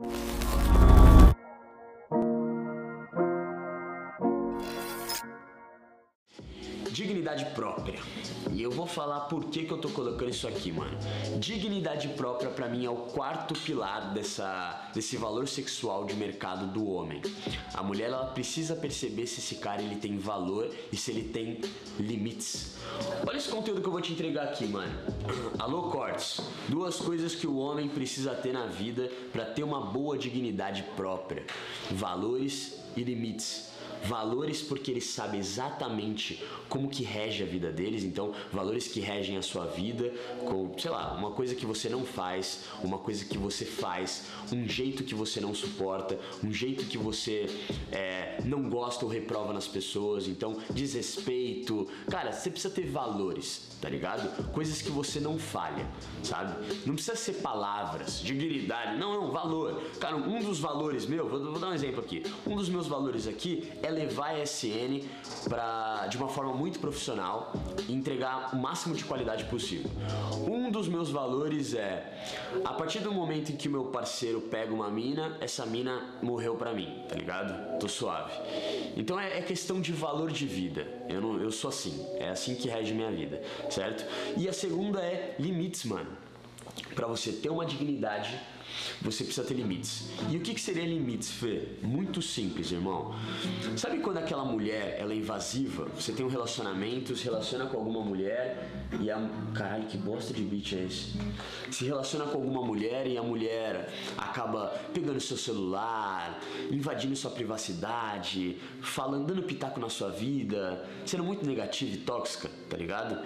you Dignidade própria. E eu vou falar por que, que eu tô colocando isso aqui, mano. Dignidade própria para mim é o quarto pilar dessa, desse valor sexual de mercado do homem. A mulher ela precisa perceber se esse cara ele tem valor e se ele tem limites. Olha esse conteúdo que eu vou te entregar aqui, mano. Alô, Cortes. Duas coisas que o homem precisa ter na vida para ter uma boa dignidade própria: valores e limites valores porque ele sabe exatamente como que rege a vida deles, então valores que regem a sua vida, com, sei lá, uma coisa que você não faz, uma coisa que você faz, um jeito que você não suporta, um jeito que você é, não gosta ou reprova nas pessoas, então desrespeito, cara, você precisa ter valores, tá ligado? Coisas que você não falha, sabe? Não precisa ser palavras, dignidade, não, não, valor. Cara, um dos valores meu, vou, vou dar um exemplo aqui, um dos meus valores aqui é levar a SN pra, de uma forma muito profissional e entregar o máximo de qualidade possível. Um dos meus valores é, a partir do momento em que o meu parceiro pega uma mina, essa mina morreu pra mim, tá ligado? Tô suave. Então é, é questão de valor de vida. Eu, não, eu sou assim, é assim que rege minha vida, certo? E a segunda é limites, mano. Pra você ter uma dignidade você precisa ter limites. E o que, que seria limites, Fê? Muito simples, irmão. Sabe quando aquela mulher ela é invasiva? Você tem um relacionamento, se relaciona com alguma mulher e a. Caralho, que bosta de beat é esse? Se relaciona com alguma mulher e a mulher acaba pegando seu celular, invadindo sua privacidade, falando, dando pitaco na sua vida, sendo muito negativa e tóxica, tá ligado?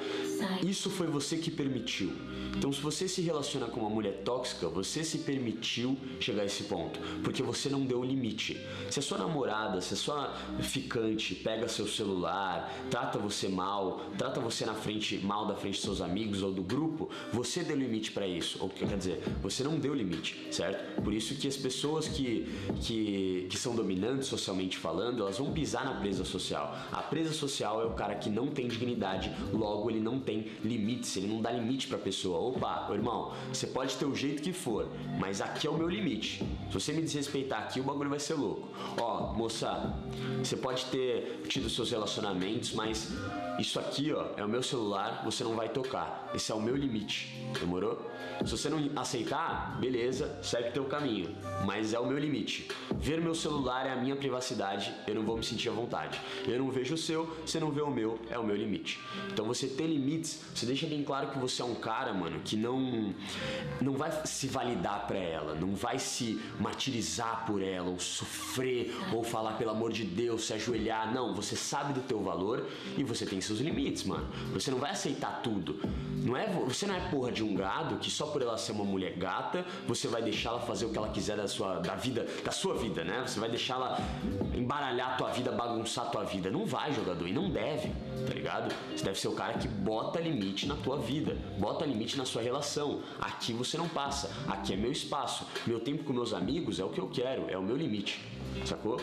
Isso foi você que permitiu. Então, se você se relaciona com uma mulher tóxica, você se permitiu chegar a esse ponto, porque você não deu o limite. Se a sua namorada, se a sua ficante pega seu celular, trata você mal, trata você na frente mal da frente dos seus amigos ou do grupo, você deu limite para isso. Ou quer dizer, você não deu limite, certo? Por isso que as pessoas que, que, que são dominantes socialmente falando, elas vão pisar na presa social. A presa social é o cara que não tem dignidade, logo ele não tem limites, ele não dá limite pra pessoa opa, irmão, você pode ter o jeito que for, mas aqui é o meu limite. Se você me desrespeitar aqui, o bagulho vai ser louco. Ó, moça, você pode ter tido seus relacionamentos, mas isso aqui, ó, é o meu celular, você não vai tocar. Esse é o meu limite. Demorou? Se você não aceitar, beleza, segue teu caminho. Mas é o meu limite. Ver meu celular é a minha privacidade, eu não vou me sentir à vontade. Eu não vejo o seu, você não vê o meu, é o meu limite. Então você ter limites, você deixa bem claro que você é um cara, mano, que não não vai se validar para ela, não vai se martirizar por ela, ou sofrer, ou falar pelo amor de Deus, se ajoelhar. Não, você sabe do teu valor e você tem seus limites, mano. Você não vai aceitar tudo. Não é, você não é porra de um gado que só por ela ser uma mulher gata, você vai deixá-la fazer o que ela quiser da sua da vida, da sua vida, né? Você vai deixá-la embaralhar a tua vida, bagunçar a tua vida. Não vai, jogador, e não deve, tá ligado? Você deve ser o cara que bota limite na tua vida, bota limite na sua relação. Aqui você não passa, aqui é meu espaço. Meu tempo com meus amigos é o que eu quero, é o meu limite. Sacou?